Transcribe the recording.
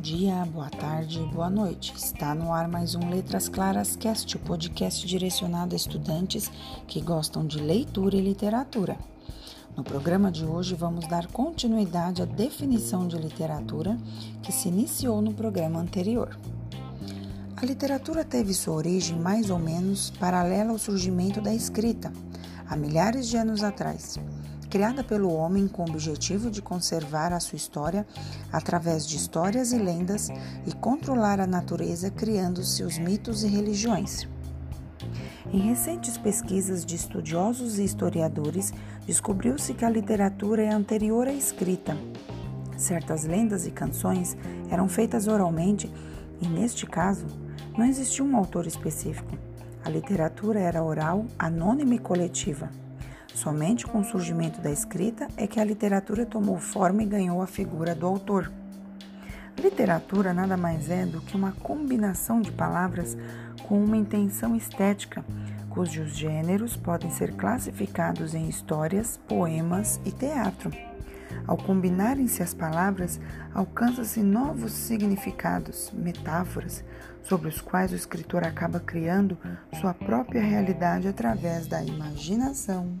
dia, boa tarde, boa noite. Está no ar mais um Letras Claras Cast, o podcast direcionado a estudantes que gostam de leitura e literatura. No programa de hoje vamos dar continuidade à definição de literatura que se iniciou no programa anterior. A literatura teve sua origem mais ou menos paralela ao surgimento da escrita, há milhares de anos atrás criada pelo homem com o objetivo de conservar a sua história através de histórias e lendas e controlar a natureza criando seus mitos e religiões. Em recentes pesquisas de estudiosos e historiadores, descobriu-se que a literatura é anterior à escrita. Certas lendas e canções eram feitas oralmente e, neste caso, não existia um autor específico. A literatura era oral, anônima e coletiva. Somente com o surgimento da escrita é que a literatura tomou forma e ganhou a figura do autor. Literatura nada mais é do que uma combinação de palavras com uma intenção estética, cujos gêneros podem ser classificados em histórias, poemas e teatro. Ao combinarem-se as palavras, alcançam-se novos significados, metáforas, sobre os quais o escritor acaba criando sua própria realidade através da imaginação.